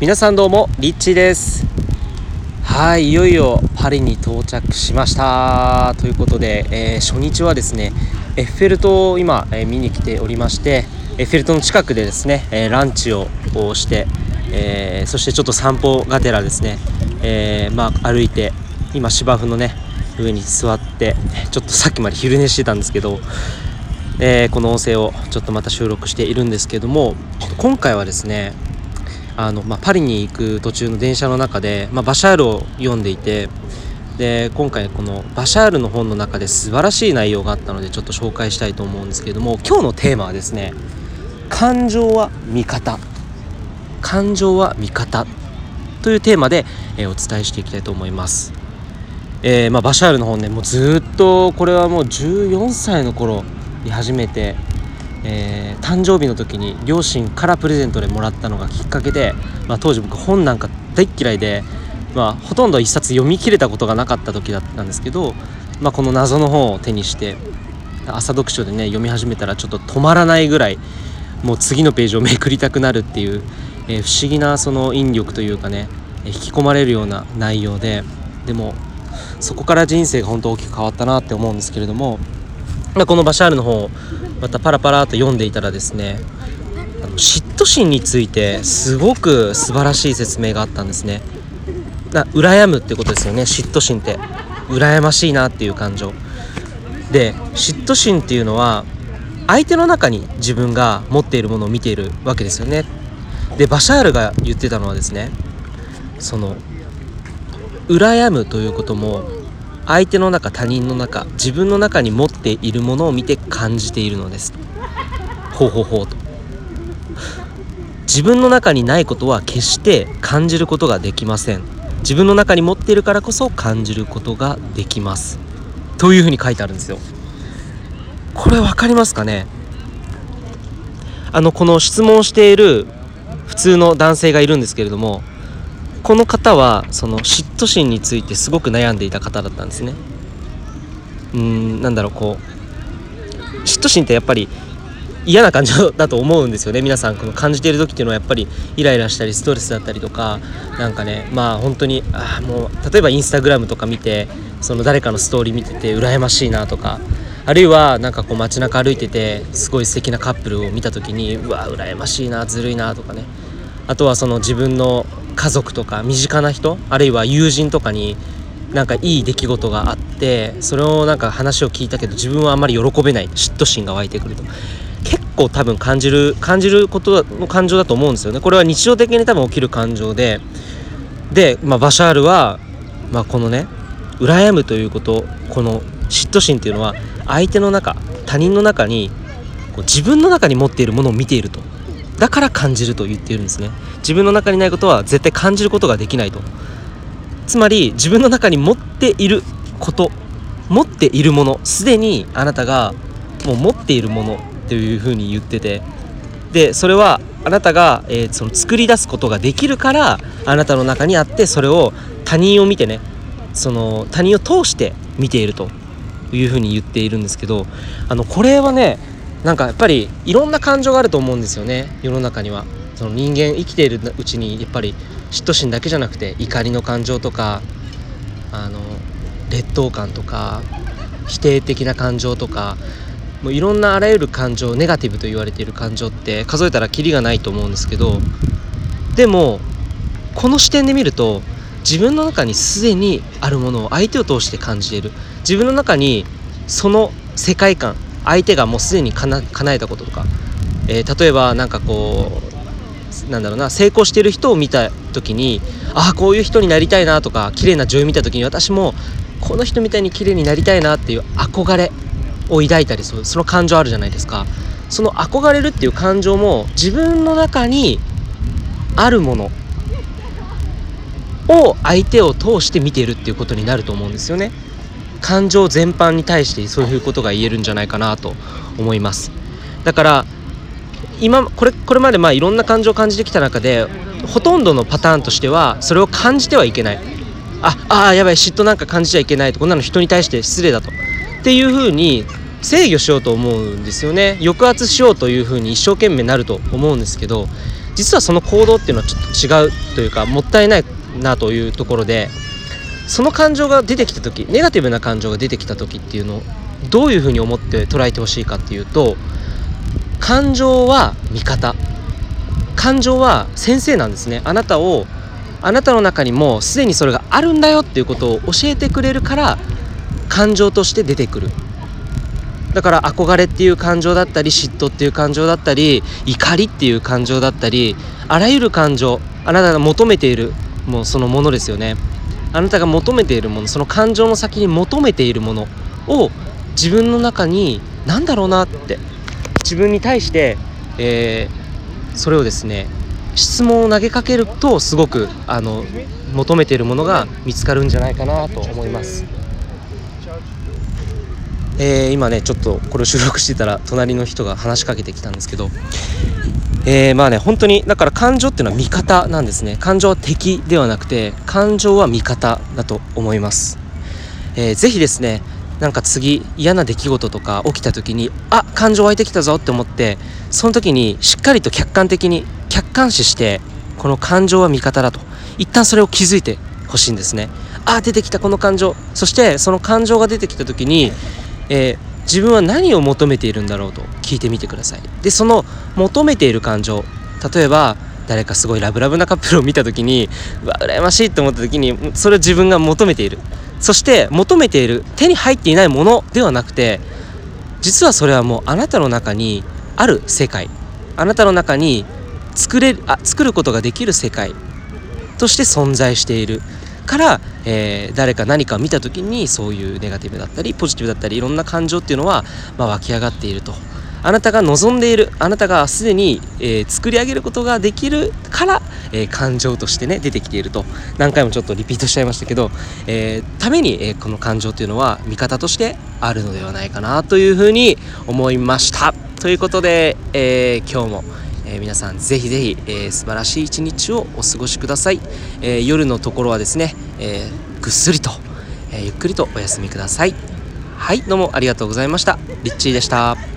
皆さんどうもリッチーです。はいいよいよパリに到着しました。ということで、えー、初日はですねエッフェル塔を今、えー、見に来ておりましてエッフェル塔の近くでですね、えー、ランチをして、えそしてちょっと散歩がてらですね、えまあ、歩いて今芝生のね上に座ってちょっとさっきまで昼寝してたんですけどえー、この音声をちょっとまた収録しているんですけども今回はですねあの、まあ、パリに行く途中の電車の中で、まあ、バシャールを読んでいてで今回このバシャールの本の中で素晴らしい内容があったのでちょっと紹介したいと思うんですけれども今日のテーマはですね感情は味方感情は味方というテーマで、えー、お伝えしていきたいと思います。えー、まあ、バシャールの本ねもうずっとこれはもう14歳の頃に始めてえー、誕生日の時に両親からプレゼントでもらったのがきっかけで、まあ、当時僕本なんか大っ嫌いで、まあ、ほとんど一冊読み切れたことがなかった時だったんですけど、まあ、この謎の本を手にして朝読書でね読み始めたらちょっと止まらないぐらいもう次のページをめくりたくなるっていう、えー、不思議なその引力というかね引き込まれるような内容ででもそこから人生が本当大きく変わったなって思うんですけれどもまあこのバシャールの本をまたパラパラと読んでいたらですねあの嫉妬心についてすごく素晴らしい説明があったんですね。な羨むってことですよね。嫉妬心って。羨ましいなっていう感情。で嫉妬心っていうのは相手の中に自分が持っているものを見ているわけですよね。でバシャールが言ってたのはですねその羨むということも相手の中他人の中自分の中に持っているものを見て感じているのです。ほうほうほうと。自分の中にないことは決して感じることができません。自分の中に持っているからこそ感じることができます。というふうに書いてあるんですよ。これ分かりますかね？あのこの質問している普通の男性がいるんですけれどもこの方はその嫉妬心についてすごく悩んでいた方だったんですね。うんなんだろうこう嫉妬心ってやっぱり嫌な感情だと思うんですよね。皆さんこの感じている時っていうのはやっぱりイライラしたりストレスだったりとかなんかねまあ本当にあもう例えばインスタグラムとか見てその誰かのストーリー見てて羨ましいなとかあるいはなんかこう街中歩いててすごい素敵なカップルを見た時にうわ羨ましいなずるいなとかね。あとはその自分の家族とか身近な人あるいは友人とかになんかいい出来事があってそれをなんか話を聞いたけど自分はあんまり喜べない嫉妬心が湧いてくると。結構多分感じる感じることの感情だと思うんですよね。これは日常的に多分起きる感情でで、まあ、バシャールは、まあ、このね羨むということこの嫉妬心っていうのは相手の中他人の中にこう自分の中に持っているものを見ていると。だから感じると言っているんですね。自分の中にないことは絶対感じることができないと。つまり自分の中に持っていること持っているものすでにあなたがもう持っているものというふうに言っててでそれはあなたが、えー、その作り出すことができるからあなたの中にあってそれを他人を見てねその他人を通して見ているというふうに言っているんですけどあのこれはねなんかやっぱりいろんな感情があると思うんですよね。世の中には。その人間生きているうちにやっぱり嫉妬心だけじゃなくて怒りの感情とかあの劣等感とか否定的な感情とかもういろんなあらゆる感情ネガティブと言われている感情って数えたらキリがないと思うんですけどでもこの視点で見ると自分の中にすでにあるものを相手を通して感じている。自分の中にその世界観相手がもうすでに叶えたこととか、えー、例えば何かこうなんだろうな成功してる人を見た時にああこういう人になりたいなとか綺麗な女優見た時に私もこの人みたいに綺麗になりたいなっていう憧れを抱いたりするその感情あるじゃないですかその憧れるっていう感情も自分の中にあるものを相手を通して見ているっていうことになると思うんですよね。感情全般に対してそういうことが言えるんじゃないかなと思います。だから今これこれまでまあいろんな感情を感じてきた中でほとんどのパターンとしてはそれを感じてはいけない。ああやばい嫉妬なんか感じちゃいけないと。こんなの人に対して失礼だと。っていうふうに制御しようと思うんですよね。抑圧しようというふうに一生懸命なると思うんですけど実はその行動っていうのはちょっと違うというかもったいないなというところでその感情が出てきた時ネガティブな感情が出てきた時っていうのをどういうふうに思って捉えてほしいかっていうと感情は味方。感情は先生なんですね。あなたをあなたの中にもすでにそれがあるんだよっていうことを教えてくれるから感情として出てくる。だから憧れっていう感情だったり嫉妬っていう感情だったり怒りっていう感情だったりあらゆる感情あなたが求めているもうそのものですよね。あなたが求めているものその感情の先に求めているものを自分の中に何だろうなって自分に対して、えー、それをですね質問を投げかけるとすごくあの求めているものが見つかるんじゃないかなと思います。えー、今ねちょっとこれを収録してたら隣の人が話しかけてきたんですけど、えー、まあね本当にだから感情っていうのは味方なんですね。感情は敵ではなくて感情は味方だと思います、えー、ぜひですねなんか次嫌な出来事とか起きた時にあ感情湧いてきたぞって思ってその時にしっかりと客観的に客観視してこの感情は味方だと。一旦それを気づいてほしいんですね。あ出てきたこの感情。そしてその感情が出てきた時にえー、自分は何を求めているんだろうと聞いてみてください。でその求めている感情例えば誰かすごいラブラブなカップルを見た時にうわ羨ましいって思った時にそれを自分が求めている。そして求めている手に入っていないものではなくて実はそれはもうあなたの中にある世界。あなたの中に作れあ作ることができる世界として存在しているから、えー、誰か何かを見た時にそういうネガティブだったりポジティブだったりいろんな感情っていうのは、まあ、湧き上がっていると。あなたが望んでいるあなたがすでに、えー、作り上げることができるから、えー、感情としてね出てきていると。何回もちょっとリピートしちゃいましたけど、えー、ために、えこの感情というのは味方としてあるのではないかなというふうに思いました。ということで、え今日もえー、皆さんぜひぜひ、えー、素晴らしい一日をお過ごしください、えー、夜のところはですね、えぐっすりと、えゆっくりとお休みください。はいどうもありがとうございました。リッチーでした。